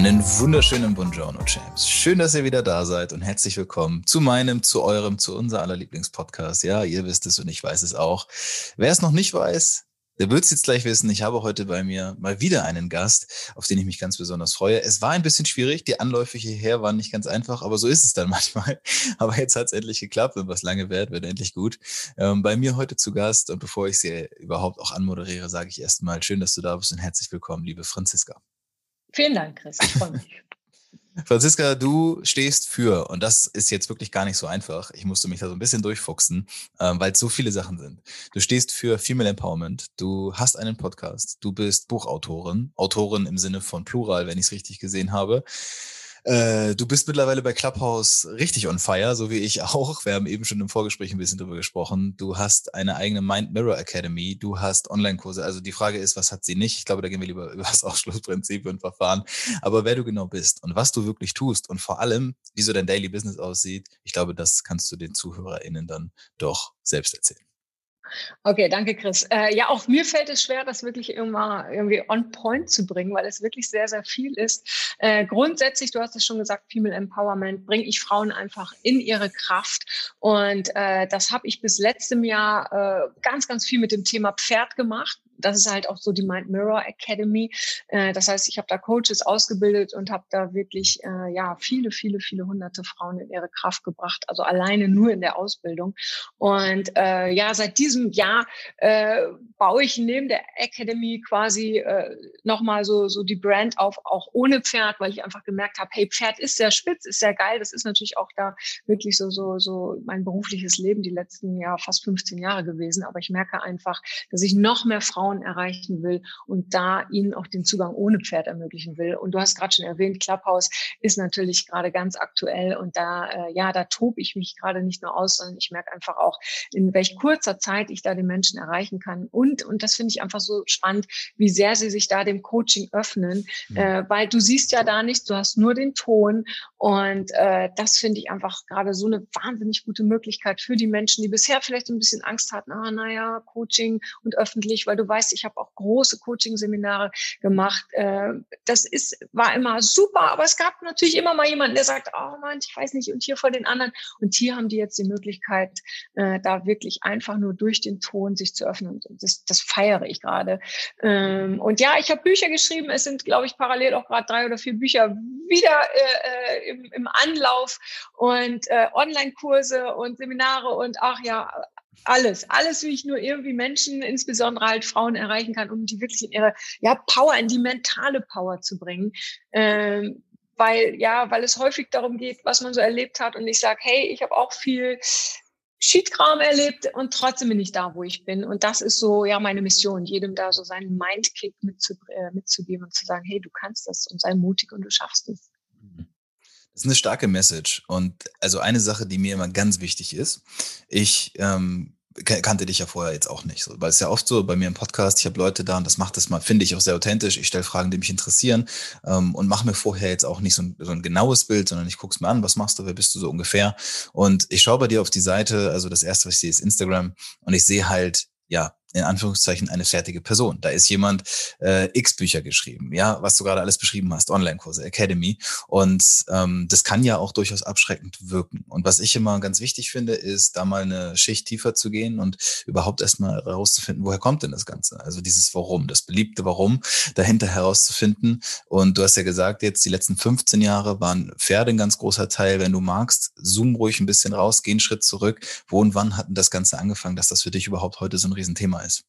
Einen wunderschönen Buongiorno, Champs. Schön, dass ihr wieder da seid und herzlich willkommen zu meinem, zu eurem, zu unser aller Lieblingspodcast. Ja, ihr wisst es und ich weiß es auch. Wer es noch nicht weiß, der wird es jetzt gleich wissen. Ich habe heute bei mir mal wieder einen Gast, auf den ich mich ganz besonders freue. Es war ein bisschen schwierig. Die Anläufe hierher waren nicht ganz einfach, aber so ist es dann manchmal. Aber jetzt hat es endlich geklappt und was lange währt, wird endlich gut. Ähm, bei mir heute zu Gast und bevor ich sie überhaupt auch anmoderiere, sage ich erstmal schön, dass du da bist und herzlich willkommen, liebe Franziska. Vielen Dank, Chris. Ich freue mich. Franziska, du stehst für, und das ist jetzt wirklich gar nicht so einfach, ich musste mich da so ein bisschen durchfuchsen, ähm, weil es so viele Sachen sind. Du stehst für Female Empowerment, du hast einen Podcast, du bist Buchautorin, Autorin im Sinne von Plural, wenn ich es richtig gesehen habe. Äh, du bist mittlerweile bei Clubhouse richtig on fire, so wie ich auch. Wir haben eben schon im Vorgespräch ein bisschen drüber gesprochen. Du hast eine eigene Mind Mirror Academy, du hast Online-Kurse. Also die Frage ist, was hat sie nicht? Ich glaube, da gehen wir lieber über das Ausschlussprinzip und Verfahren. Aber wer du genau bist und was du wirklich tust und vor allem, wie so dein Daily Business aussieht, ich glaube, das kannst du den ZuhörerInnen dann doch selbst erzählen. Okay, danke, Chris. Äh, ja, auch mir fällt es schwer, das wirklich immer irgendwie on point zu bringen, weil es wirklich sehr, sehr viel ist. Äh, grundsätzlich, du hast es schon gesagt, Female Empowerment, bringe ich Frauen einfach in ihre Kraft. Und äh, das habe ich bis letztem Jahr äh, ganz, ganz viel mit dem Thema Pferd gemacht das ist halt auch so die Mind Mirror Academy. Äh, das heißt, ich habe da Coaches ausgebildet und habe da wirklich äh, ja viele, viele, viele hunderte Frauen in ihre Kraft gebracht. Also alleine nur in der Ausbildung. Und äh, ja, seit diesem Jahr äh, baue ich neben der Academy quasi äh, nochmal so, so die Brand auf, auch ohne Pferd, weil ich einfach gemerkt habe, hey, Pferd ist sehr spitz, ist sehr geil. Das ist natürlich auch da wirklich so, so, so mein berufliches Leben die letzten ja fast 15 Jahre gewesen. Aber ich merke einfach, dass ich noch mehr Frauen Frauen erreichen will und da ihnen auch den Zugang ohne Pferd ermöglichen will. Und du hast gerade schon erwähnt, Clubhouse ist natürlich gerade ganz aktuell und da, äh, ja, da tobe ich mich gerade nicht nur aus, sondern ich merke einfach auch, in welch kurzer Zeit ich da den Menschen erreichen kann. Und, und das finde ich einfach so spannend, wie sehr sie sich da dem Coaching öffnen, mhm. äh, weil du siehst ja da nichts, du hast nur den Ton und äh, das finde ich einfach gerade so eine wahnsinnig gute Möglichkeit für die Menschen, die bisher vielleicht ein bisschen Angst hatten, ah, naja, Coaching und öffentlich, weil du weißt, weißt, ich habe auch große Coaching-Seminare gemacht. Äh, das ist, war immer super, aber es gab natürlich immer mal jemanden, der sagt, oh Mann, ich weiß nicht, und hier vor den anderen. Und hier haben die jetzt die Möglichkeit, äh, da wirklich einfach nur durch den Ton sich zu öffnen. Das, das feiere ich gerade. Ähm, und ja, ich habe Bücher geschrieben. Es sind, glaube ich, parallel auch gerade drei oder vier Bücher wieder äh, äh, im, im Anlauf und äh, Online-Kurse und Seminare und ach ja, alles, alles, wie ich nur irgendwie Menschen, insbesondere halt Frauen erreichen kann, um die wirklich in ihre ja, Power, in die mentale Power zu bringen. Ähm, weil, ja, weil es häufig darum geht, was man so erlebt hat. Und ich sage, hey, ich habe auch viel Schiedkram erlebt und trotzdem bin ich da, wo ich bin. Und das ist so, ja, meine Mission, jedem da so seinen Mindkick äh, mitzugeben und zu sagen, hey, du kannst das und sei mutig und du schaffst es. Ist eine starke Message. Und also eine Sache, die mir immer ganz wichtig ist, ich ähm, kannte dich ja vorher jetzt auch nicht, weil es ja oft so bei mir im Podcast, ich habe Leute da und das macht das mal, finde ich auch sehr authentisch. Ich stelle Fragen, die mich interessieren ähm, und mache mir vorher jetzt auch nicht so ein, so ein genaues Bild, sondern ich gucke es mir an, was machst du, wer bist du so ungefähr. Und ich schaue bei dir auf die Seite, also das erste, was ich sehe, ist Instagram und ich sehe halt ja, in Anführungszeichen eine fertige Person. Da ist jemand äh, X Bücher geschrieben, ja, was du gerade alles beschrieben hast, Online-Kurse, Academy. Und ähm, das kann ja auch durchaus abschreckend wirken. Und was ich immer ganz wichtig finde, ist, da mal eine Schicht tiefer zu gehen und überhaupt erstmal herauszufinden, woher kommt denn das Ganze? Also dieses Warum, das beliebte Warum dahinter herauszufinden. Und du hast ja gesagt, jetzt die letzten 15 Jahre waren Pferde ein ganz großer Teil. Wenn du magst, zoom ruhig ein bisschen raus, geh einen Schritt zurück. Wo und wann hat denn das Ganze angefangen, dass das für dich überhaupt heute so ein Riesenthema ist?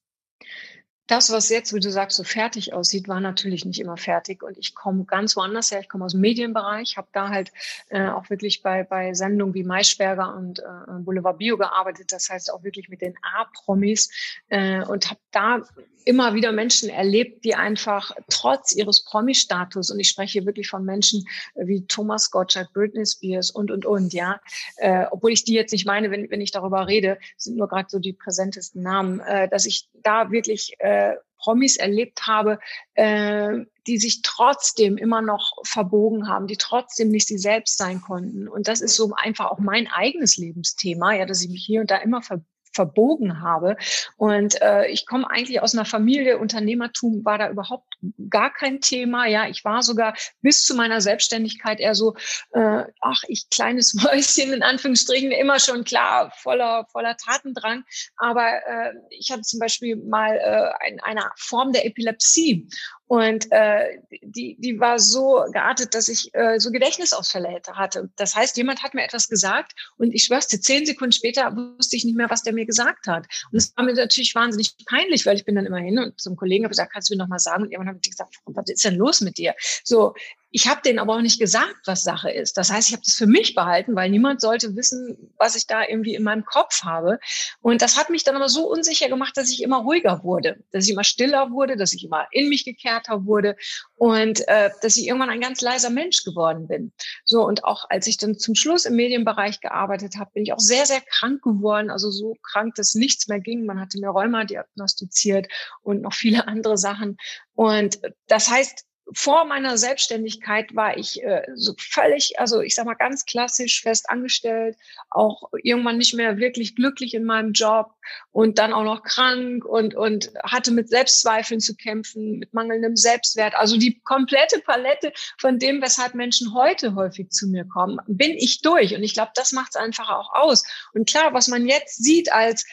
Das, was jetzt, wie du sagst, so fertig aussieht, war natürlich nicht immer fertig. Und ich komme ganz woanders her. Ich komme aus dem Medienbereich, habe da halt äh, auch wirklich bei, bei Sendungen wie Maischberger und äh, Boulevard Bio gearbeitet. Das heißt auch wirklich mit den A-Promis äh, und habe da immer wieder Menschen erlebt, die einfach trotz ihres Promi-Status, und ich spreche wirklich von Menschen wie Thomas Gottschalk, Britney Spears und, und, und, ja, äh, obwohl ich die jetzt nicht meine, wenn, wenn ich darüber rede, sind nur gerade so die präsentesten Namen, äh, dass ich da wirklich äh, Promis erlebt habe, äh, die sich trotzdem immer noch verbogen haben, die trotzdem nicht sie selbst sein konnten. Und das ist so einfach auch mein eigenes Lebensthema, ja, dass ich mich hier und da immer ver verbogen habe. Und äh, ich komme eigentlich aus einer Familie, Unternehmertum war da überhaupt gar kein Thema. Ja, ich war sogar bis zu meiner Selbstständigkeit eher so, äh, ach, ich kleines Mäuschen in Anführungsstrichen, immer schon klar, voller, voller Tatendrang. Aber äh, ich hatte zum Beispiel mal äh, ein, eine Form der Epilepsie. Und äh, die, die war so geartet, dass ich äh, so Gedächtnisausfälle hatte. Das heißt, jemand hat mir etwas gesagt und ich schwör's dir, zehn Sekunden später wusste ich nicht mehr, was der mir gesagt hat. Und es war mir natürlich wahnsinnig peinlich, weil ich bin dann immer hin und zum Kollegen habe gesagt, kannst du mir noch mal sagen? Und irgendwann habe ich gesagt, was ist denn los mit dir? So, ich habe denen aber auch nicht gesagt, was Sache ist. Das heißt, ich habe das für mich behalten, weil niemand sollte wissen, was ich da irgendwie in meinem Kopf habe. Und das hat mich dann aber so unsicher gemacht, dass ich immer ruhiger wurde, dass ich immer stiller wurde, dass ich immer in mich gekehrter wurde und äh, dass ich irgendwann ein ganz leiser Mensch geworden bin. So und auch als ich dann zum Schluss im Medienbereich gearbeitet habe, bin ich auch sehr sehr krank geworden, also so krank, dass nichts mehr ging. Man hatte mir Rheuma diagnostiziert und noch viele andere Sachen. Und das heißt, vor meiner Selbstständigkeit war ich äh, so völlig, also ich sag mal ganz klassisch fest angestellt, auch irgendwann nicht mehr wirklich glücklich in meinem Job und dann auch noch krank und und hatte mit Selbstzweifeln zu kämpfen, mit mangelndem Selbstwert. Also die komplette Palette von dem, weshalb Menschen heute häufig zu mir kommen, bin ich durch und ich glaube, das macht es einfach auch aus. Und klar, was man jetzt sieht als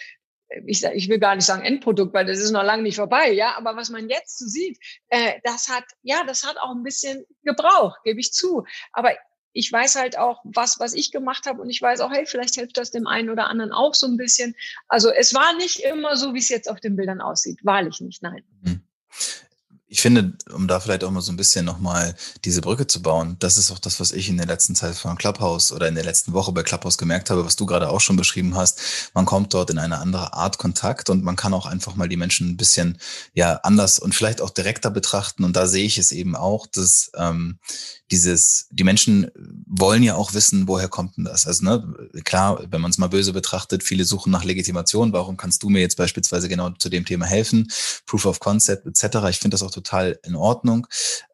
ich, ich will gar nicht sagen Endprodukt, weil das ist noch lange nicht vorbei, ja, aber was man jetzt so sieht, äh, das hat, ja, das hat auch ein bisschen gebraucht, gebe ich zu. Aber ich weiß halt auch, was, was ich gemacht habe und ich weiß auch, hey, vielleicht hilft das dem einen oder anderen auch so ein bisschen. Also es war nicht immer so, wie es jetzt auf den Bildern aussieht. Wahrlich nicht, nein. Ich finde, um da vielleicht auch mal so ein bisschen nochmal diese Brücke zu bauen, das ist auch das, was ich in der letzten Zeit von Clubhouse oder in der letzten Woche bei Clubhouse gemerkt habe, was du gerade auch schon beschrieben hast. Man kommt dort in eine andere Art Kontakt und man kann auch einfach mal die Menschen ein bisschen ja anders und vielleicht auch direkter betrachten. Und da sehe ich es eben auch, dass ähm, dieses, die Menschen wollen ja auch wissen, woher kommt denn das? Also, ne, klar, wenn man es mal böse betrachtet, viele suchen nach Legitimation. Warum kannst du mir jetzt beispielsweise genau zu dem Thema helfen? Proof of Concept etc. Ich finde das auch total in Ordnung.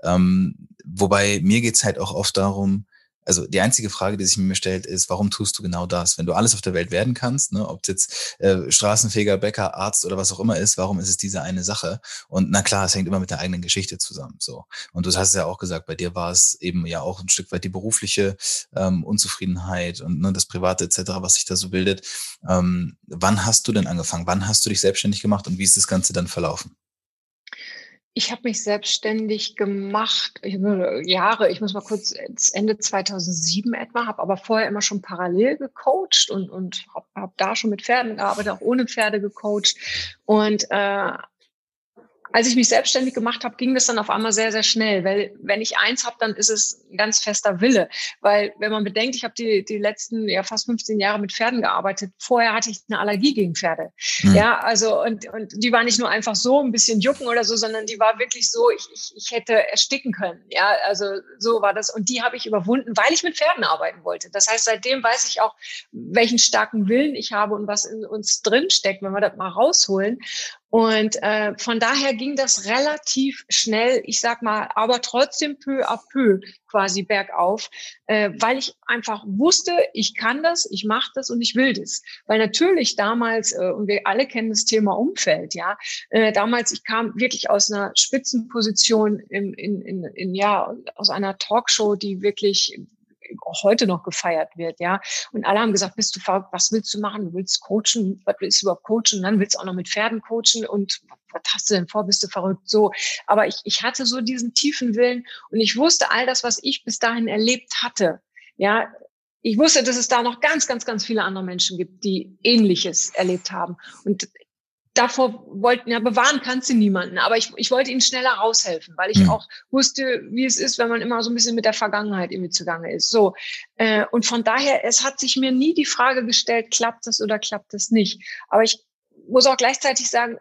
Ähm, wobei mir geht's halt auch oft darum, also die einzige Frage, die sich mir stellt, ist, warum tust du genau das? Wenn du alles auf der Welt werden kannst, ne, ob es jetzt äh, Straßenfeger, Bäcker, Arzt oder was auch immer ist, warum ist es diese eine Sache? Und na klar, es hängt immer mit der eigenen Geschichte zusammen. So. Und du hast ja auch gesagt, bei dir war es eben ja auch ein Stück weit die berufliche ähm, Unzufriedenheit und ne, das Private etc., was sich da so bildet. Ähm, wann hast du denn angefangen? Wann hast du dich selbstständig gemacht und wie ist das Ganze dann verlaufen? Ich habe mich selbstständig gemacht, ich Jahre, ich muss mal kurz, Ende 2007 etwa, habe aber vorher immer schon parallel gecoacht und, und habe hab da schon mit Pferden gearbeitet, auch ohne Pferde gecoacht. Und äh, als ich mich selbstständig gemacht habe, ging das dann auf einmal sehr, sehr schnell, weil wenn ich eins habe, dann ist es ein ganz fester Wille. Weil wenn man bedenkt, ich habe die, die letzten ja fast 15 Jahre mit Pferden gearbeitet, vorher hatte ich eine Allergie gegen Pferde. Mhm. Ja, also und, und die war nicht nur einfach so ein bisschen jucken oder so, sondern die war wirklich so, ich, ich, ich hätte ersticken können. Ja, also so war das. Und die habe ich überwunden, weil ich mit Pferden arbeiten wollte. Das heißt, seitdem weiß ich auch, welchen starken Willen ich habe und was in uns drin steckt, wenn wir das mal rausholen. Und äh, von daher ging das relativ schnell, ich sag mal, aber trotzdem peu à peu quasi bergauf, äh, weil ich einfach wusste, ich kann das, ich mache das und ich will das. Weil natürlich damals, äh, und wir alle kennen das Thema Umfeld, ja, äh, damals, ich kam wirklich aus einer Spitzenposition im, in, in, in, ja, aus einer Talkshow, die wirklich heute noch gefeiert wird, ja. Und alle haben gesagt, bist du verrückt, was willst du machen? Du willst coachen, was willst du überhaupt coachen? Und dann willst du auch noch mit Pferden coachen und was hast du denn vor? Bist du verrückt? So. Aber ich, ich hatte so diesen tiefen Willen und ich wusste all das, was ich bis dahin erlebt hatte. Ja, ich wusste, dass es da noch ganz, ganz, ganz viele andere Menschen gibt, die Ähnliches erlebt haben. Und davor wollten, ja, bewahren kannst du niemanden, aber ich, ich wollte ihnen schneller raushelfen, weil ich mhm. auch wusste, wie es ist, wenn man immer so ein bisschen mit der Vergangenheit irgendwie zugange ist. So. Äh, und von daher, es hat sich mir nie die Frage gestellt, klappt das oder klappt das nicht. Aber ich muss auch gleichzeitig sagen,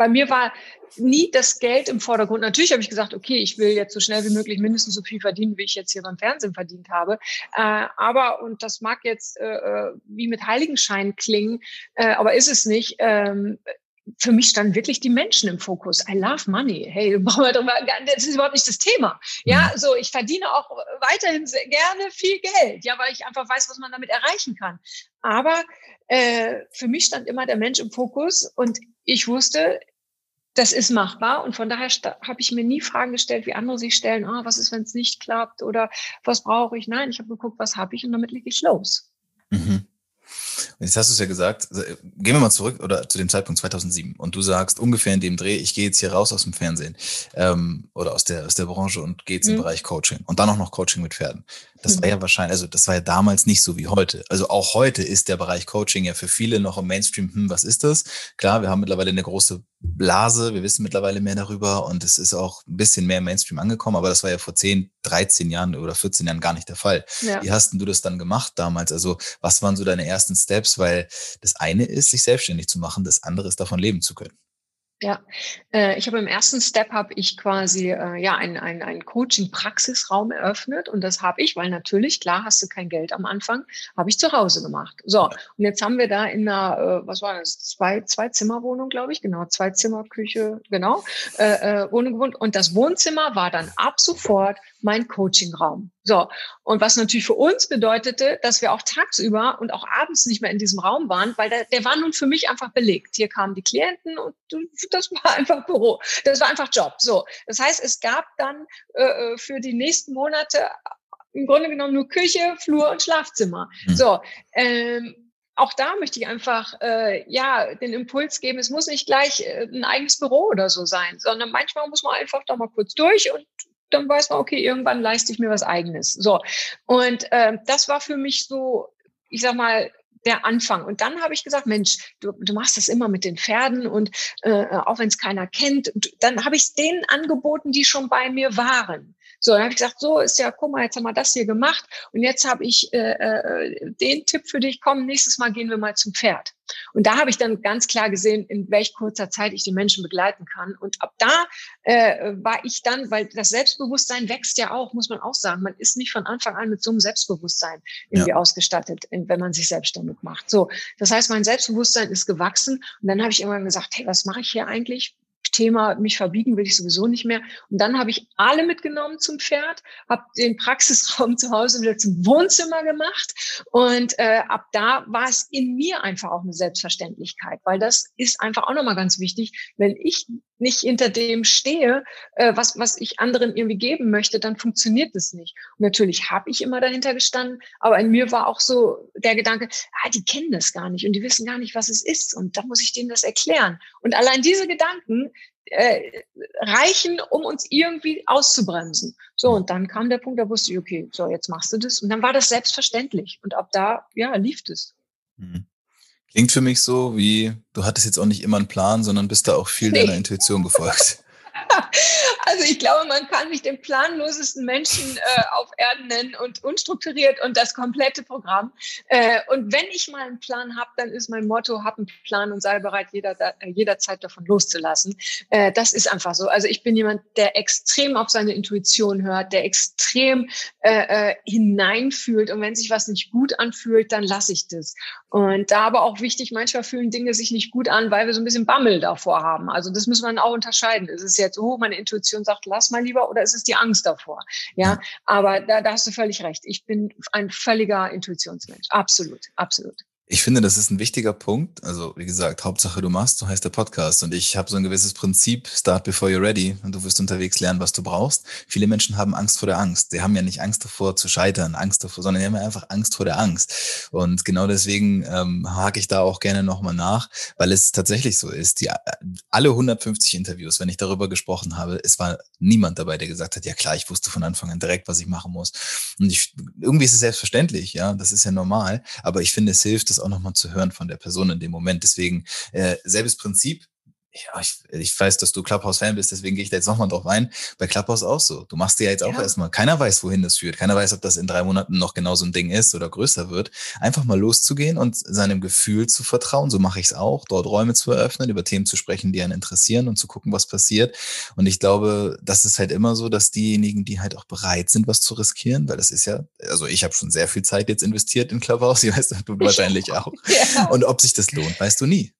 bei mir war nie das Geld im Vordergrund. Natürlich habe ich gesagt, okay, ich will jetzt so schnell wie möglich mindestens so viel verdienen, wie ich jetzt hier beim Fernsehen verdient habe. Äh, aber, und das mag jetzt äh, äh wie mit Heiligenschein klingen, äh, aber ist es nicht, ähm, für mich standen wirklich die Menschen im Fokus. I love money. Hey, das ist überhaupt nicht das Thema. Ja, mhm. so ich verdiene auch weiterhin sehr gerne viel Geld, ja, weil ich einfach weiß, was man damit erreichen kann. Aber äh, für mich stand immer der Mensch im Fokus und ich wusste, das ist machbar und von daher habe ich mir nie Fragen gestellt, wie andere sich stellen, ah, was ist, wenn es nicht klappt oder was brauche ich? Nein, ich habe geguckt, was habe ich und damit lege ich los. Mhm. Jetzt hast du es ja gesagt, äh, gehen wir mal zurück oder zu dem Zeitpunkt 2007 und du sagst ungefähr in dem Dreh, ich gehe jetzt hier raus aus dem Fernsehen ähm, oder aus der, aus der Branche und gehe jetzt mhm. im Bereich Coaching und dann auch noch Coaching mit Pferden. Das mhm. war ja wahrscheinlich, also das war ja damals nicht so wie heute. Also auch heute ist der Bereich Coaching ja für viele noch im Mainstream, hm, was ist das? Klar, wir haben mittlerweile eine große Blase, wir wissen mittlerweile mehr darüber und es ist auch ein bisschen mehr Mainstream angekommen, aber das war ja vor 10, 13 Jahren oder 14 Jahren gar nicht der Fall. Ja. Wie hast denn du das dann gemacht damals? Also was waren so deine ersten Steps? Weil das eine ist, sich selbstständig zu machen, das andere ist, davon leben zu können. Ja, äh, ich habe im ersten Step habe ich quasi äh, ja einen ein, ein Coaching-Praxisraum eröffnet und das habe ich, weil natürlich klar hast du kein Geld am Anfang, habe ich zu Hause gemacht. So und jetzt haben wir da in einer äh, was war das? Zwei zwei Zimmerwohnung glaube ich genau zwei Zimmer Küche genau äh, äh, Wohnung gewohnt und das Wohnzimmer war dann ab sofort mein Coachingraum. So. Und was natürlich für uns bedeutete, dass wir auch tagsüber und auch abends nicht mehr in diesem Raum waren, weil der, der war nun für mich einfach belegt. Hier kamen die Klienten und das war einfach Büro. Das war einfach Job. So. Das heißt, es gab dann äh, äh für die nächsten Monate im Grunde genommen nur Küche, Flur und Schlafzimmer. Mhm. So. Ähm, auch da möchte ich einfach äh, ja den Impuls geben, es muss nicht gleich äh, ein eigenes Büro oder so sein, sondern manchmal muss man einfach da mal kurz durch und dann weiß man, okay, irgendwann leiste ich mir was eigenes. So. Und äh, das war für mich so, ich sag mal, der Anfang. Und dann habe ich gesagt, Mensch, du, du machst das immer mit den Pferden und äh, auch wenn es keiner kennt, dann habe ich es denen angeboten, die schon bei mir waren. So, dann habe ich gesagt, so ist ja, guck mal, jetzt haben wir das hier gemacht und jetzt habe ich äh, äh, den Tipp für dich, komm, nächstes Mal gehen wir mal zum Pferd. Und da habe ich dann ganz klar gesehen, in welch kurzer Zeit ich die Menschen begleiten kann. Und ab da äh, war ich dann, weil das Selbstbewusstsein wächst ja auch, muss man auch sagen. Man ist nicht von Anfang an mit so einem Selbstbewusstsein irgendwie ja. ausgestattet, wenn man sich selbstständig macht. So, das heißt, mein Selbstbewusstsein ist gewachsen. Und dann habe ich irgendwann gesagt, hey, was mache ich hier eigentlich? Thema, mich verbiegen will ich sowieso nicht mehr. Und dann habe ich alle mitgenommen zum Pferd, habe den Praxisraum zu Hause wieder zum Wohnzimmer gemacht. Und äh, ab da war es in mir einfach auch eine Selbstverständlichkeit, weil das ist einfach auch nochmal ganz wichtig. Wenn ich nicht hinter dem stehe, äh, was, was ich anderen irgendwie geben möchte, dann funktioniert das nicht. Und natürlich habe ich immer dahinter gestanden, aber in mir war auch so der Gedanke, ah, die kennen das gar nicht und die wissen gar nicht, was es ist. Und da muss ich denen das erklären. Und allein diese Gedanken äh, reichen, um uns irgendwie auszubremsen. So, und dann kam der Punkt, da wusste ich, okay, so, jetzt machst du das. Und dann war das selbstverständlich. Und ab da, ja, lief es. Mhm. Klingt für mich so, wie du hattest jetzt auch nicht immer einen Plan, sondern bist da auch viel nee. deiner Intuition gefolgt. Also ich glaube, man kann mich den planlosesten Menschen äh, auf Erden nennen und unstrukturiert und das komplette Programm. Äh, und wenn ich mal einen Plan habe, dann ist mein Motto, hab einen Plan und sei bereit, jeder, äh, jederzeit davon loszulassen. Äh, das ist einfach so. Also ich bin jemand, der extrem auf seine Intuition hört, der extrem äh, äh, hineinfühlt. Und wenn sich was nicht gut anfühlt, dann lasse ich das. Und da aber auch wichtig, manchmal fühlen Dinge sich nicht gut an, weil wir so ein bisschen Bammel davor haben. Also das muss man auch unterscheiden. Ist es jetzt, oh, meine Intuition sagt, lass mal lieber, oder ist es die Angst davor? Ja, ja. aber da, da hast du völlig recht. Ich bin ein völliger Intuitionsmensch. Absolut, absolut. Ich finde, das ist ein wichtiger Punkt. Also, wie gesagt, Hauptsache du machst, so heißt der Podcast. Und ich habe so ein gewisses Prinzip, start before you're ready. Und du wirst unterwegs lernen, was du brauchst. Viele Menschen haben Angst vor der Angst. Sie haben ja nicht Angst davor zu scheitern, Angst davor, sondern die haben ja einfach Angst vor der Angst. Und genau deswegen ähm, hake ich da auch gerne nochmal nach, weil es tatsächlich so ist. Die, alle 150 Interviews, wenn ich darüber gesprochen habe, es war niemand dabei, der gesagt hat, ja klar, ich wusste von Anfang an direkt, was ich machen muss. Und ich, irgendwie ist es selbstverständlich, ja, das ist ja normal. Aber ich finde, es hilft, das auch nochmal zu hören von der Person in dem Moment. Deswegen äh, selbes Prinzip, ja, ich, ich weiß, dass du Clubhouse-Fan bist, deswegen gehe ich da jetzt nochmal drauf ein. Bei Clubhouse auch so. Du machst dir ja jetzt auch ja. erstmal, keiner weiß, wohin das führt. Keiner weiß, ob das in drei Monaten noch genau so ein Ding ist oder größer wird. Einfach mal loszugehen und seinem Gefühl zu vertrauen. So mache ich es auch, dort Räume zu eröffnen, über Themen zu sprechen, die einen interessieren und zu gucken, was passiert. Und ich glaube, das ist halt immer so, dass diejenigen, die halt auch bereit sind, was zu riskieren, weil das ist ja, also ich habe schon sehr viel Zeit jetzt investiert in Clubhouse, ich weiß, du wahrscheinlich auch. Ja. Und ob sich das lohnt, weißt du nie.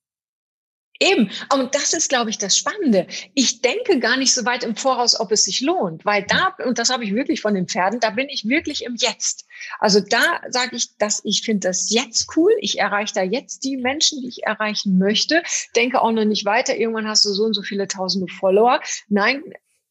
Eben. Und das ist, glaube ich, das Spannende. Ich denke gar nicht so weit im Voraus, ob es sich lohnt, weil da, und das habe ich wirklich von den Pferden, da bin ich wirklich im Jetzt. Also da sage ich, dass ich finde das jetzt cool. Ich erreiche da jetzt die Menschen, die ich erreichen möchte. Denke auch noch nicht weiter. Irgendwann hast du so und so viele tausende Follower. Nein,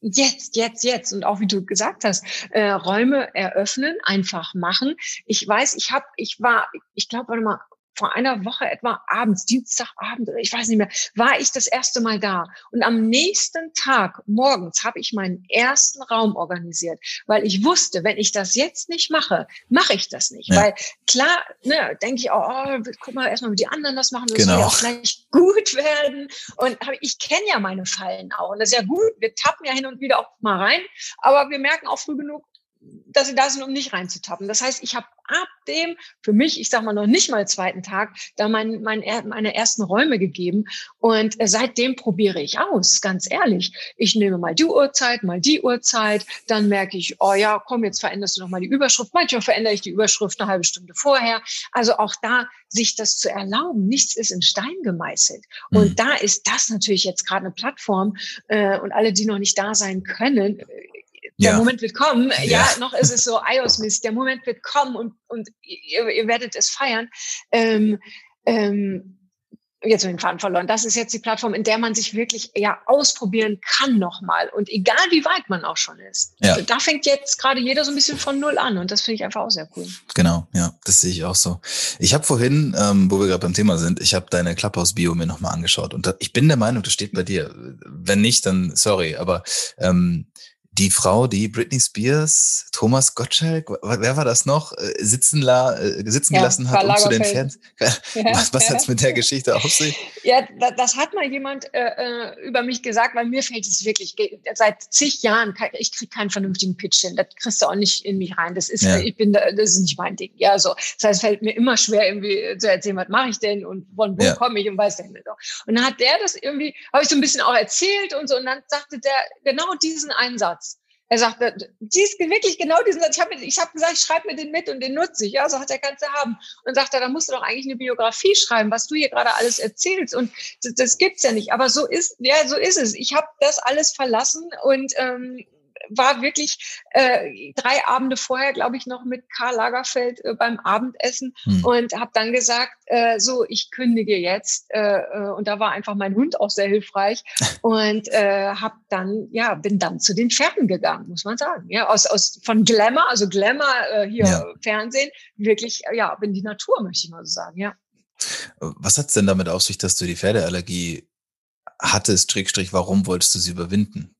jetzt, jetzt, jetzt und auch wie du gesagt hast, äh, Räume eröffnen, einfach machen. Ich weiß, ich habe, ich war, ich glaube, warte mal, vor einer Woche etwa abends, Dienstagabend, ich weiß nicht mehr, war ich das erste Mal da. Und am nächsten Tag morgens habe ich meinen ersten Raum organisiert, weil ich wusste, wenn ich das jetzt nicht mache, mache ich das nicht. Ja. Weil klar, ne, denke ich, oh, oh, guck mal erstmal, wie die anderen das machen, das genau. soll ja auch gleich gut werden. Und ich kenne ja meine Fallen auch. Und das ist ja gut, wir tappen ja hin und wieder auch mal rein, aber wir merken auch früh genug, dass sie da sind, um nicht reinzutappen. Das heißt, ich habe ab dem, für mich, ich sag mal noch nicht mal zweiten Tag, da mein, mein, meine ersten Räume gegeben. Und äh, seitdem probiere ich aus, ganz ehrlich. Ich nehme mal die Uhrzeit, mal die Uhrzeit, dann merke ich, oh ja, komm, jetzt veränderst du noch mal die Überschrift. Manchmal verändere ich die Überschrift eine halbe Stunde vorher. Also auch da, sich das zu erlauben, nichts ist in Stein gemeißelt. Und mhm. da ist das natürlich jetzt gerade eine Plattform äh, und alle, die noch nicht da sein können, der ja. Moment wird kommen. Ja. ja. noch ist es so iOS-Mist. Der Moment wird kommen und, und ihr, ihr werdet es feiern. Ähm, ähm, jetzt den Faden verloren. Das ist jetzt die Plattform, in der man sich wirklich ja ausprobieren kann nochmal. Und egal wie weit man auch schon ist. Ja. Also da fängt jetzt gerade jeder so ein bisschen von null an. Und das finde ich einfach auch sehr cool. Genau, ja, das sehe ich auch so. Ich habe vorhin, ähm, wo wir gerade beim Thema sind, ich habe deine Clubhouse-Bio mir nochmal angeschaut. Und da, ich bin der Meinung, das steht bei dir. Wenn nicht, dann sorry. Aber ähm, die Frau, die Britney Spears, Thomas Gottschalk, wer war das noch, äh, sitzen, la, äh, sitzen ja, gelassen hat, um zu den Fans. Was, was hat's mit der Geschichte auf sich? Ja, das hat mal jemand äh, äh, über mich gesagt, weil mir fällt es wirklich seit zig Jahren, ich kriege keinen vernünftigen Pitch hin. Das kriegst du auch nicht in mich rein. Das ist, ich bin, das ist nicht mein Ding. Ja, so. Das heißt, es fällt mir immer schwer, irgendwie zu erzählen, was mache ich denn und von wo komme ich und weiß denn nicht. Und dann hat der das irgendwie, habe ich so ein bisschen auch erzählt und so, und dann sagte der genau diesen Einsatz. Er sagt, dies wirklich genau diesen Satz. Ich habe hab gesagt, ich schreibe mir den mit und den nutze ich. Ja, so hat er kannst du haben. Und sagt er, da musst du doch eigentlich eine Biografie schreiben, was du hier gerade alles erzählst. Und das, das gibt's ja nicht. Aber so ist, ja, so ist es. Ich habe das alles verlassen und ähm, war wirklich äh, drei Abende vorher, glaube ich, noch mit Karl Lagerfeld äh, beim Abendessen hm. und habe dann gesagt, äh, so, ich kündige jetzt. Äh, äh, und da war einfach mein Hund auch sehr hilfreich und äh, habe dann, ja, bin dann zu den Pferden gegangen, muss man sagen. Ja, aus, aus von Glamour, also Glamour äh, hier ja. Fernsehen, wirklich, ja, bin die Natur, möchte ich mal so sagen, ja. Was hat's denn damit auf sich, dass du die Pferdeallergie hattest, Strich, warum wolltest du sie überwinden?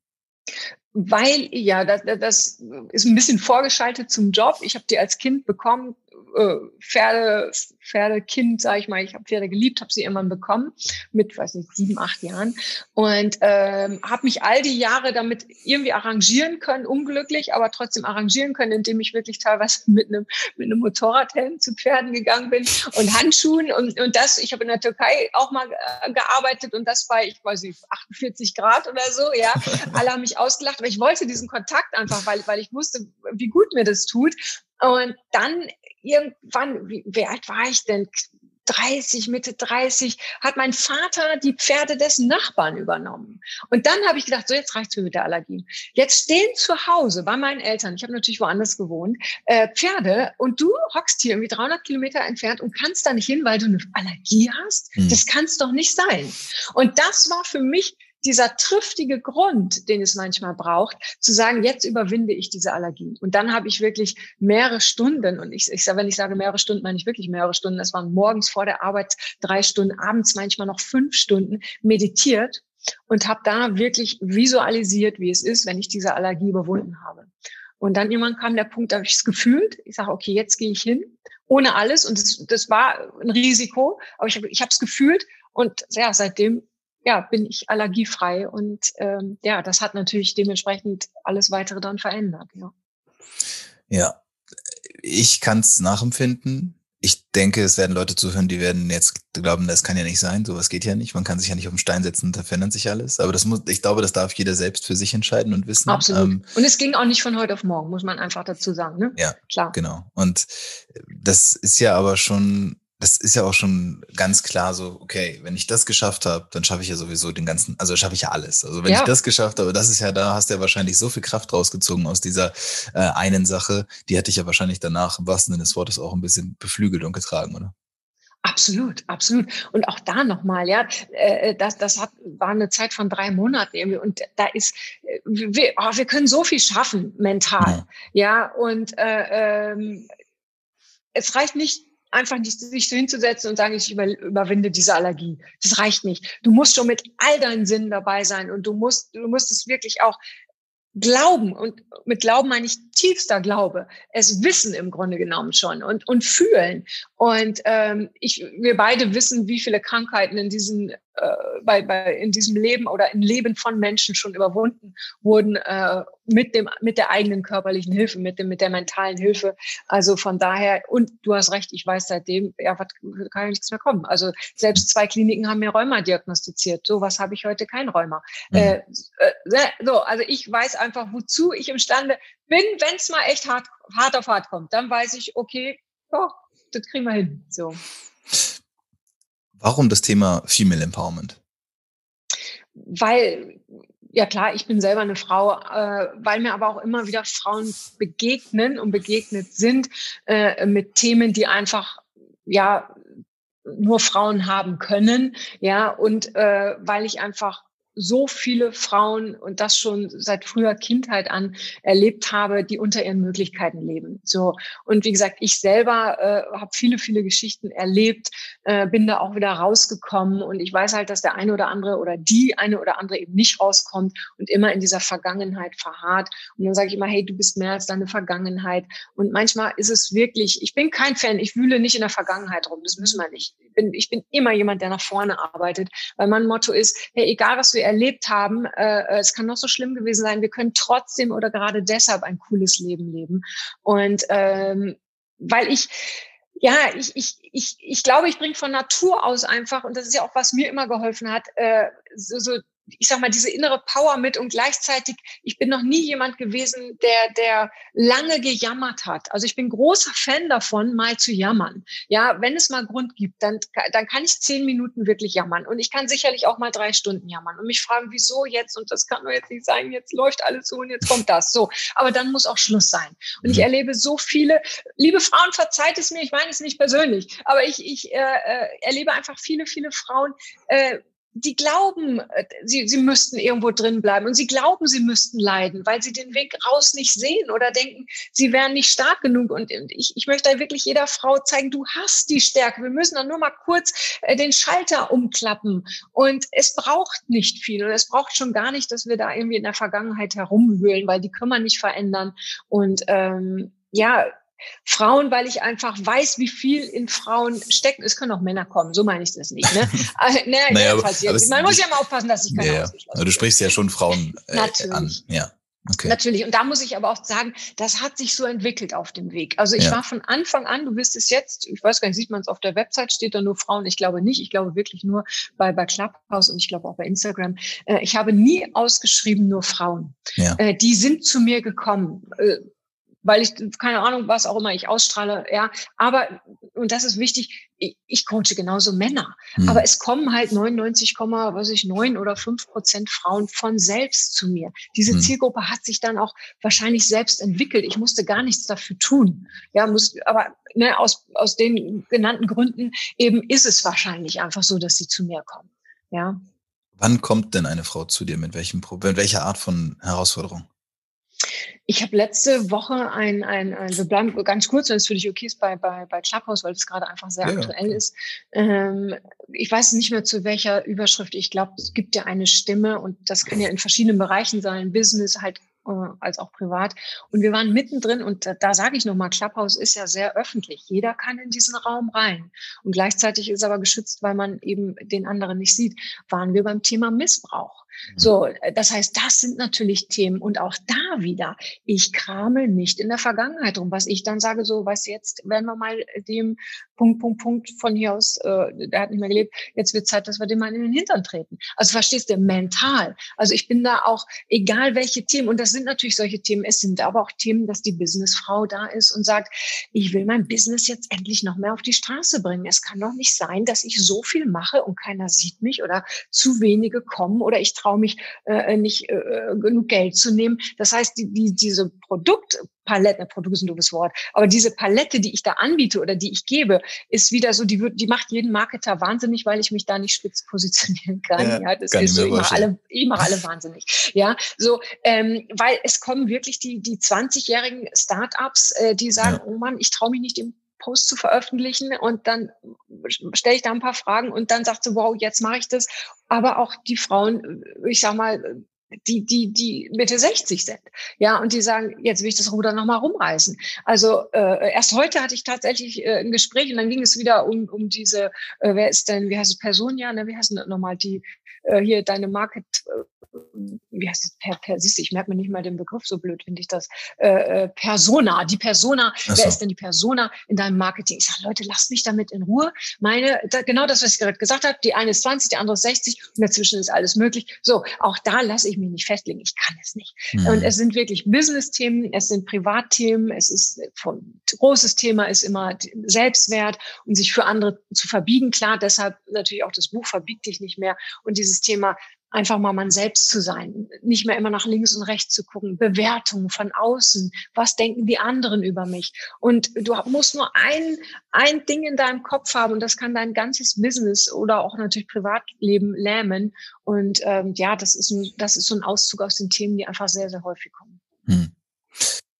Weil ja, das, das ist ein bisschen vorgeschaltet zum Job. Ich habe die als Kind bekommen, äh, Pferde, Pferdekind, sage ich mal. Ich habe Pferde geliebt, habe sie irgendwann bekommen mit, weiß nicht, sieben, acht Jahren und ähm, habe mich all die Jahre damit irgendwie arrangieren können, unglücklich, aber trotzdem arrangieren können, indem ich wirklich teilweise mit einem mit einem Motorradhelm zu Pferden gegangen bin und Handschuhen und und das. Ich habe in der Türkei auch mal äh, gearbeitet und das bei, ich weiß nicht, 48 Grad oder so. Ja, alle haben mich ausgelacht, aber ich wollte diesen Kontakt einfach, weil weil ich wusste, wie gut mir das tut. Und dann irgendwann, wie, wie alt war ich denn? 30, Mitte 30, hat mein Vater die Pferde des Nachbarn übernommen. Und dann habe ich gedacht, so jetzt reicht's mir mit der Allergie. Jetzt stehen zu Hause bei meinen Eltern, ich habe natürlich woanders gewohnt, äh, Pferde und du hockst hier irgendwie 300 Kilometer entfernt und kannst da nicht hin, weil du eine Allergie hast. Hm. Das kann es doch nicht sein. Und das war für mich dieser triftige Grund, den es manchmal braucht, zu sagen, jetzt überwinde ich diese Allergie. Und dann habe ich wirklich mehrere Stunden, und ich, ich wenn ich sage mehrere Stunden, meine ich wirklich mehrere Stunden. Es waren morgens vor der Arbeit drei Stunden, abends manchmal noch fünf Stunden meditiert und habe da wirklich visualisiert, wie es ist, wenn ich diese Allergie überwunden habe. Und dann irgendwann kam der Punkt, da habe ich es gefühlt. Ich sage, okay, jetzt gehe ich hin, ohne alles. Und das, das war ein Risiko, aber ich habe es gefühlt. Und ja, seitdem ja, bin ich allergiefrei. Und ähm, ja, das hat natürlich dementsprechend alles weitere dann verändert. Ja, ja ich kann es nachempfinden. Ich denke, es werden Leute zuhören, die werden jetzt glauben, das kann ja nicht sein, sowas geht ja nicht. Man kann sich ja nicht auf den Stein setzen und da verändert sich alles. Aber das muss, ich glaube, das darf jeder selbst für sich entscheiden und wissen. Absolut. Ähm, und es ging auch nicht von heute auf morgen, muss man einfach dazu sagen. Ne? Ja, klar. Genau. Und das ist ja aber schon das ist ja auch schon ganz klar so, okay, wenn ich das geschafft habe, dann schaffe ich ja sowieso den ganzen, also schaffe ich ja alles. Also wenn ja. ich das geschafft habe, das ist ja, da hast du ja wahrscheinlich so viel Kraft rausgezogen aus dieser äh, einen Sache, die hätte ich ja wahrscheinlich danach im wahrsten Sinne des Wortes auch ein bisschen beflügelt und getragen, oder? Absolut, absolut. Und auch da nochmal, ja, äh, das, das hat, war eine Zeit von drei Monaten irgendwie. Und da ist, äh, wir, oh, wir können so viel schaffen mental, ja. ja und äh, ähm, es reicht nicht einfach nicht sich so hinzusetzen und sagen, ich über, überwinde diese Allergie. Das reicht nicht. Du musst schon mit all deinen Sinnen dabei sein und du musst, du musst es wirklich auch glauben und mit Glauben meine ich tiefster Glaube, es wissen im Grunde genommen schon und, und fühlen. Und ähm, ich, wir beide wissen, wie viele Krankheiten in diesem, äh, bei, bei, in diesem Leben oder im Leben von Menschen schon überwunden wurden äh, mit, dem, mit der eigenen körperlichen Hilfe, mit, dem, mit der mentalen Hilfe. Also von daher, und du hast recht, ich weiß seitdem, ja, was kann ja nichts mehr kommen. Also selbst zwei Kliniken haben mir Rheuma diagnostiziert. So was habe ich heute kein Rheuma. Mhm. Äh, äh, so, also ich weiß einfach, wozu ich imstande bin, wenn es mal echt hart, hart auf hart kommt. Dann weiß ich, okay, oh, das kriegen wir hin. So. Warum das Thema Female Empowerment? Weil ja klar, ich bin selber eine Frau, äh, weil mir aber auch immer wieder Frauen begegnen und begegnet sind äh, mit Themen, die einfach ja nur Frauen haben können, ja und äh, weil ich einfach so viele Frauen und das schon seit früher Kindheit an erlebt habe, die unter ihren Möglichkeiten leben. So und wie gesagt, ich selber äh, habe viele viele Geschichten erlebt, äh, bin da auch wieder rausgekommen und ich weiß halt, dass der eine oder andere oder die eine oder andere eben nicht rauskommt und immer in dieser Vergangenheit verharrt. Und dann sage ich immer, hey, du bist mehr als deine Vergangenheit. Und manchmal ist es wirklich, ich bin kein Fan, ich wühle nicht in der Vergangenheit rum, das müssen wir nicht. Ich bin, ich bin immer jemand, der nach vorne arbeitet, weil mein Motto ist, hey, egal was wir erlebt haben, äh, äh, es kann noch so schlimm gewesen sein, wir können trotzdem oder gerade deshalb ein cooles Leben leben. Und ähm, weil ich ja, ich, ich, ich, ich glaube, ich bringe von Natur aus einfach, und das ist ja auch, was mir immer geholfen hat, äh, so, so ich sag mal, diese innere Power mit und gleichzeitig, ich bin noch nie jemand gewesen, der, der lange gejammert hat. Also ich bin großer Fan davon, mal zu jammern. Ja, wenn es mal Grund gibt, dann, dann kann ich zehn Minuten wirklich jammern. Und ich kann sicherlich auch mal drei Stunden jammern und mich fragen, wieso jetzt? Und das kann doch jetzt nicht sein, jetzt läuft alles so und jetzt kommt das. So. Aber dann muss auch Schluss sein. Und ich mhm. erlebe so viele, liebe Frauen, verzeiht es mir, ich meine es nicht persönlich, aber ich, ich äh, äh erlebe einfach viele, viele Frauen, äh, die glauben, äh, sie, sie müssten irgendwo drin bleiben und sie glauben, sie müssten leiden, weil sie den Weg raus nicht sehen oder denken, sie wären nicht stark genug. Und ich, ich möchte da wirklich jeder Frau zeigen, du hast die Stärke. Wir müssen dann nur mal kurz äh, den Schalter umklappen. Und es braucht nicht viel und es braucht schon gar nicht, dass wir da irgendwie in der Vergangenheit herumwühlen, weil die können wir nicht verändern. Und ähm, ja, Frauen, weil ich einfach weiß, wie viel in Frauen steckt. Es können auch Männer kommen, so meine ich das nicht. Ne? äh, ne, naja, aber, aber Man muss ja mal aufpassen, dass ich keine ja, ja. Du sprichst ja schon Frauen äh, an. Ja. Okay. Natürlich. Und da muss ich aber auch sagen, das hat sich so entwickelt auf dem Weg. Also ich ja. war von Anfang an, du wirst es jetzt, ich weiß gar nicht, sieht man es auf der Website, steht da nur Frauen? Ich glaube nicht. Ich glaube wirklich nur bei, bei Clubhouse und ich glaube auch bei Instagram. Äh, ich habe nie ausgeschrieben nur Frauen. Ja. Äh, die sind zu mir gekommen. Äh, weil ich, keine Ahnung, was auch immer ich ausstrahle, ja. Aber, und das ist wichtig, ich, ich coache genauso Männer. Mhm. Aber es kommen halt 99, was ich, 9 oder 5 Prozent Frauen von selbst zu mir. Diese mhm. Zielgruppe hat sich dann auch wahrscheinlich selbst entwickelt. Ich musste gar nichts dafür tun. Ja, muss, aber ne, aus, aus den genannten Gründen eben ist es wahrscheinlich einfach so, dass sie zu mir kommen. Ja. Wann kommt denn eine Frau zu dir? Mit welchem mit welcher Art von Herausforderung? Ich habe letzte Woche ein, ein, ein, wir bleiben ganz kurz, wenn es für dich okay ist, bei, bei, bei Clubhouse, weil es gerade einfach sehr ja, aktuell ja. ist. Ähm, ich weiß nicht mehr zu welcher Überschrift. Ich glaube, es gibt ja eine Stimme und das kann ja in verschiedenen Bereichen sein, Business, halt äh, als auch privat. Und wir waren mittendrin und da, da sage ich nochmal, Clubhouse ist ja sehr öffentlich. Jeder kann in diesen Raum rein. Und gleichzeitig ist aber geschützt, weil man eben den anderen nicht sieht. Waren wir beim Thema Missbrauch. Mhm. So, äh, das heißt, das sind natürlich Themen und auch da wieder, ich krame nicht in der Vergangenheit rum, was ich dann sage, so, was jetzt werden wir mal dem Punkt, Punkt, Punkt von hier aus, äh, der hat nicht mehr gelebt, jetzt wird Zeit, dass wir dem mal in den Hintern treten. Also verstehst du, mental. Also ich bin da auch, egal welche Themen, und das sind natürlich solche Themen, es sind aber auch Themen, dass die Businessfrau da ist und sagt, ich will mein Business jetzt endlich noch mehr auf die Straße bringen. Es kann doch nicht sein, dass ich so viel mache und keiner sieht mich oder zu wenige kommen oder ich traue traue mich äh, nicht äh, genug Geld zu nehmen. Das heißt, die, die, diese Produktpalette, Produkt ist ein doofes Wort, aber diese Palette, die ich da anbiete oder die ich gebe, ist wieder so, die, wird, die macht jeden Marketer wahnsinnig, weil ich mich da nicht spitz positionieren kann. Ja, ja das ist so, ich mache alle, ich mache alle wahnsinnig. Ja, so, ähm, weil es kommen wirklich die, die 20-jährigen Startups, äh, die sagen, ja. oh Mann, ich traue mich nicht dem Post zu veröffentlichen und dann stelle ich da ein paar Fragen und dann sagt sie, wow, jetzt mache ich das. Aber auch die Frauen, ich sag mal, die, die, die Mitte 60 sind. Ja, und die sagen, jetzt will ich das Ruder nochmal rumreißen. Also äh, erst heute hatte ich tatsächlich äh, ein Gespräch und dann ging es wieder um, um diese, äh, wer ist denn, wie heißt es, Personia, ne, wie heißt denn nochmal die, äh, hier deine Market, äh, wie heißt es, per, per, siehst du, ich merke mir nicht mal den Begriff, so blöd finde ich das, äh, äh Persona, die Persona, so. wer ist denn die Persona in deinem Marketing? Ich sage, Leute, lasst mich damit in Ruhe. Meine, da, genau das, was ich gerade gesagt habe, die eine ist 20, die andere ist 60 und dazwischen ist alles möglich. So, auch da lasse ich mich nicht festlegen, ich kann es nicht. Mhm. Und es sind wirklich Business-Themen, es sind Privatthemen, es ist von großes Thema ist immer Selbstwert und sich für andere zu verbiegen. Klar, deshalb natürlich auch das Buch Verbieg dich nicht mehr und dieses Thema einfach mal man selbst zu sein, nicht mehr immer nach links und rechts zu gucken, Bewertungen von außen, was denken die anderen über mich? Und du musst nur ein, ein Ding in deinem Kopf haben und das kann dein ganzes Business oder auch natürlich Privatleben lähmen. Und ähm, ja, das ist, ein, das ist so ein Auszug aus den Themen, die einfach sehr, sehr häufig kommen. Hm.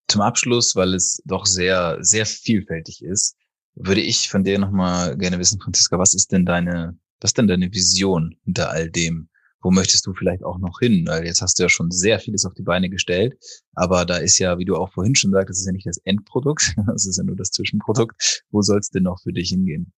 Zum Abschluss, weil es doch sehr, sehr vielfältig ist, würde ich von dir nochmal gerne wissen, Franziska, was ist denn deine, was ist denn deine Vision hinter all dem? Wo möchtest du vielleicht auch noch hin? Weil jetzt hast du ja schon sehr vieles auf die Beine gestellt, aber da ist ja, wie du auch vorhin schon sagst, das ist ja nicht das Endprodukt, das ist ja nur das Zwischenprodukt. Wo soll es denn noch für dich hingehen?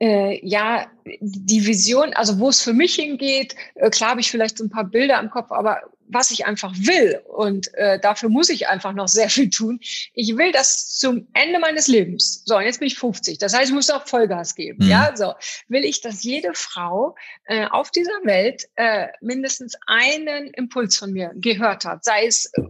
Äh, ja, die Vision, also wo es für mich hingeht, äh, klar habe ich vielleicht so ein paar Bilder im Kopf, aber was ich einfach will und äh, dafür muss ich einfach noch sehr viel tun. Ich will das zum Ende meines Lebens. So, und jetzt bin ich 50. Das heißt, ich muss auch Vollgas geben. Mhm. Ja, so will ich, dass jede Frau äh, auf dieser Welt äh, mindestens einen Impuls von mir gehört hat, sei es äh,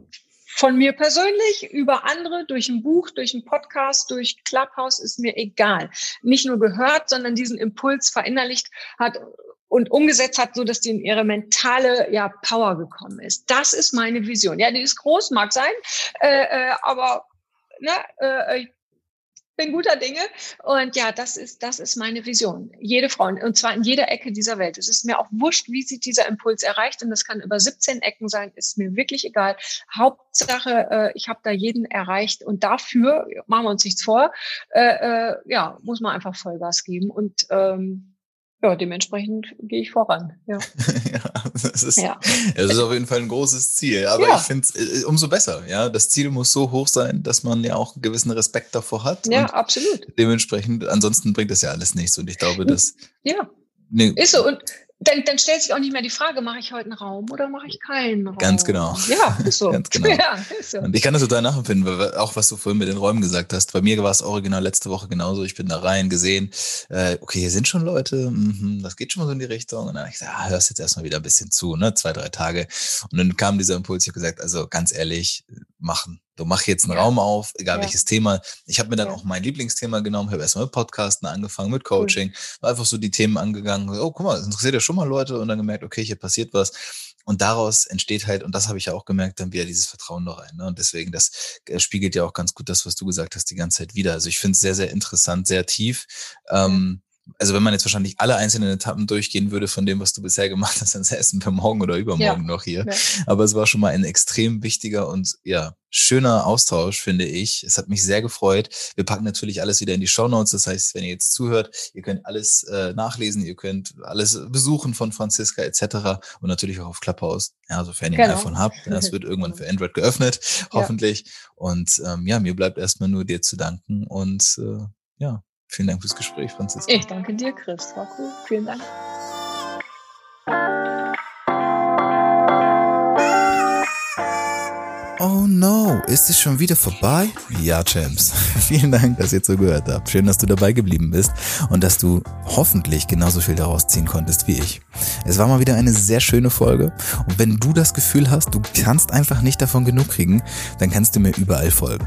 von mir persönlich über andere, durch ein Buch, durch einen Podcast, durch Clubhouse, ist mir egal. Nicht nur gehört, sondern diesen Impuls verinnerlicht hat und umgesetzt hat, so dass die in ihre mentale ja, Power gekommen ist. Das ist meine Vision. Ja, die ist groß, mag sein, äh, äh, aber ne, äh, bin guter Dinge. Und ja, das ist, das ist meine Vision. Jede Frau, und zwar in jeder Ecke dieser Welt. Es ist mir auch wurscht, wie sich dieser Impuls erreicht. Und das kann über 17 Ecken sein, ist mir wirklich egal. Hauptsache, äh, ich habe da jeden erreicht. Und dafür, machen wir uns nichts vor, äh, äh, ja, muss man einfach Vollgas geben. Und ähm, ja, dementsprechend gehe ich voran. Ja. ja, das ist, ja. das ist auf jeden Fall ein großes Ziel. Aber ja. ich finde es äh, umso besser. Ja, das Ziel muss so hoch sein, dass man ja auch einen gewissen Respekt davor hat. Ja, absolut. Dementsprechend, ansonsten bringt das ja alles nichts. Und ich glaube, dass. Ja. Nee. Ist so. Und dann, dann stellt sich auch nicht mehr die Frage, mache ich heute einen Raum oder mache ich keinen Raum? Ganz genau. Ja, ist so. Ganz genau. Ja, ist so. Und ich kann das total nachempfinden, weil auch was du vorhin mit den Räumen gesagt hast. Bei mir war es original letzte Woche genauso. Ich bin da rein, gesehen, äh, okay, hier sind schon Leute, mh, das geht schon mal so in die Richtung. Und dann habe ich gesagt, ah, hörst jetzt erstmal wieder ein bisschen zu, ne? Zwei, drei Tage. Und dann kam dieser Impuls, ich habe gesagt, also ganz ehrlich, machen. Du mach jetzt einen ja. Raum auf, egal ja. welches Thema. Ich habe mir dann ja. auch mein Lieblingsthema genommen, habe erstmal mit Podcasten angefangen, mit Coaching, cool. einfach so die Themen angegangen. Oh, guck mal, das interessiert ja schon mal Leute und dann gemerkt, okay, hier passiert was. Und daraus entsteht halt, und das habe ich ja auch gemerkt, dann wieder dieses Vertrauen noch rein. Ne? Und deswegen, das äh, spiegelt ja auch ganz gut das, was du gesagt hast, die ganze Zeit wieder. Also ich finde es sehr, sehr interessant, sehr tief. Ähm, also wenn man jetzt wahrscheinlich alle einzelnen Etappen durchgehen würde von dem, was du bisher gemacht hast, dann säßen wir morgen oder übermorgen ja. noch hier. Ja. Aber es war schon mal ein extrem wichtiger und ja, schöner Austausch, finde ich. Es hat mich sehr gefreut. Wir packen natürlich alles wieder in die Show Notes. Das heißt, wenn ihr jetzt zuhört, ihr könnt alles äh, nachlesen, ihr könnt alles besuchen von Franziska etc. und natürlich auch auf Clubhouse, ja, sofern ihr genau. ein iPhone habt. Das wird irgendwann für Android geöffnet, hoffentlich. Ja. Und ähm, ja, mir bleibt erstmal nur dir zu danken und äh, ja, Vielen Dank fürs Gespräch, Franziska. Ich danke dir, Chris. War cool. Vielen Dank. Oh no, ist es schon wieder vorbei? Ja, Champs. Vielen Dank, dass ihr zugehört habt. Schön, dass du dabei geblieben bist und dass du hoffentlich genauso viel daraus ziehen konntest wie ich. Es war mal wieder eine sehr schöne Folge und wenn du das Gefühl hast, du kannst einfach nicht davon genug kriegen, dann kannst du mir überall folgen.